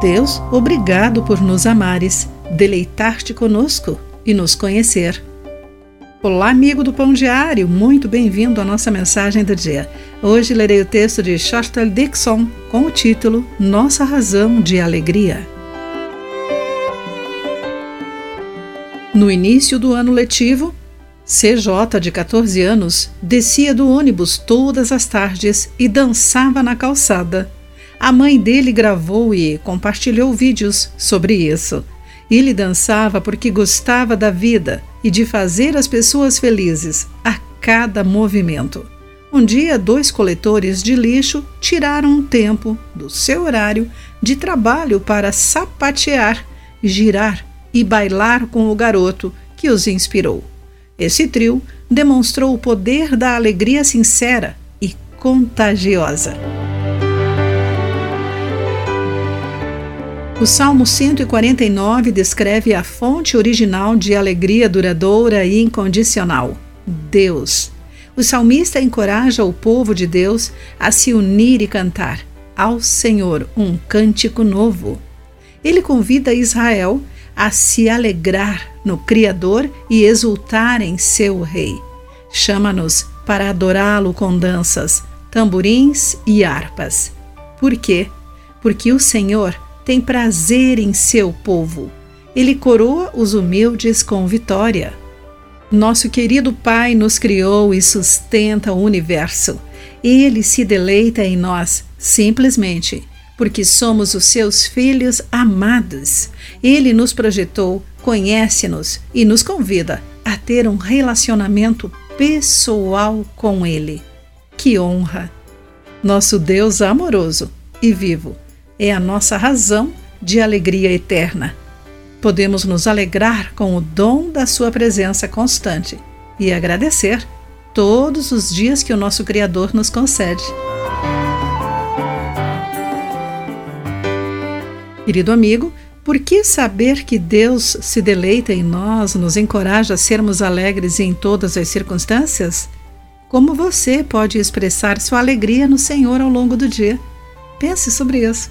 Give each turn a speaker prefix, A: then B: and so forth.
A: Deus, obrigado por nos amares, deleitar-te conosco e nos conhecer. Olá, amigo do Pão Diário, muito bem-vindo à nossa mensagem do dia. Hoje lerei o texto de Shostel Dixon com o título Nossa Razão de Alegria. No início do ano letivo, CJ, de 14 anos, descia do ônibus todas as tardes e dançava na calçada. A mãe dele gravou e compartilhou vídeos sobre isso. Ele dançava porque gostava da vida e de fazer as pessoas felizes a cada movimento. Um dia, dois coletores de lixo tiraram um tempo do seu horário de trabalho para sapatear, girar e bailar com o garoto que os inspirou. Esse trio demonstrou o poder da alegria sincera e contagiosa. O Salmo 149 descreve a fonte original de alegria duradoura e incondicional: Deus. O salmista encoraja o povo de Deus a se unir e cantar ao Senhor um cântico novo. Ele convida Israel a se alegrar no Criador e exultar em seu Rei. Chama-nos para adorá-lo com danças, tamborins e harpas. Por quê? Porque o Senhor tem prazer em seu povo. Ele coroa os humildes com vitória. Nosso querido Pai nos criou e sustenta o universo. Ele se deleita em nós, simplesmente porque somos os seus filhos amados. Ele nos projetou, conhece-nos e nos convida a ter um relacionamento pessoal com Ele. Que honra! Nosso Deus amoroso e vivo é a nossa razão de alegria eterna. Podemos nos alegrar com o dom da Sua presença constante e agradecer todos os dias que o nosso Criador nos concede. Querido amigo, por que saber que Deus se deleita em nós nos encoraja a sermos alegres em todas as circunstâncias? Como você pode expressar sua alegria no Senhor ao longo do dia? Pense sobre isso.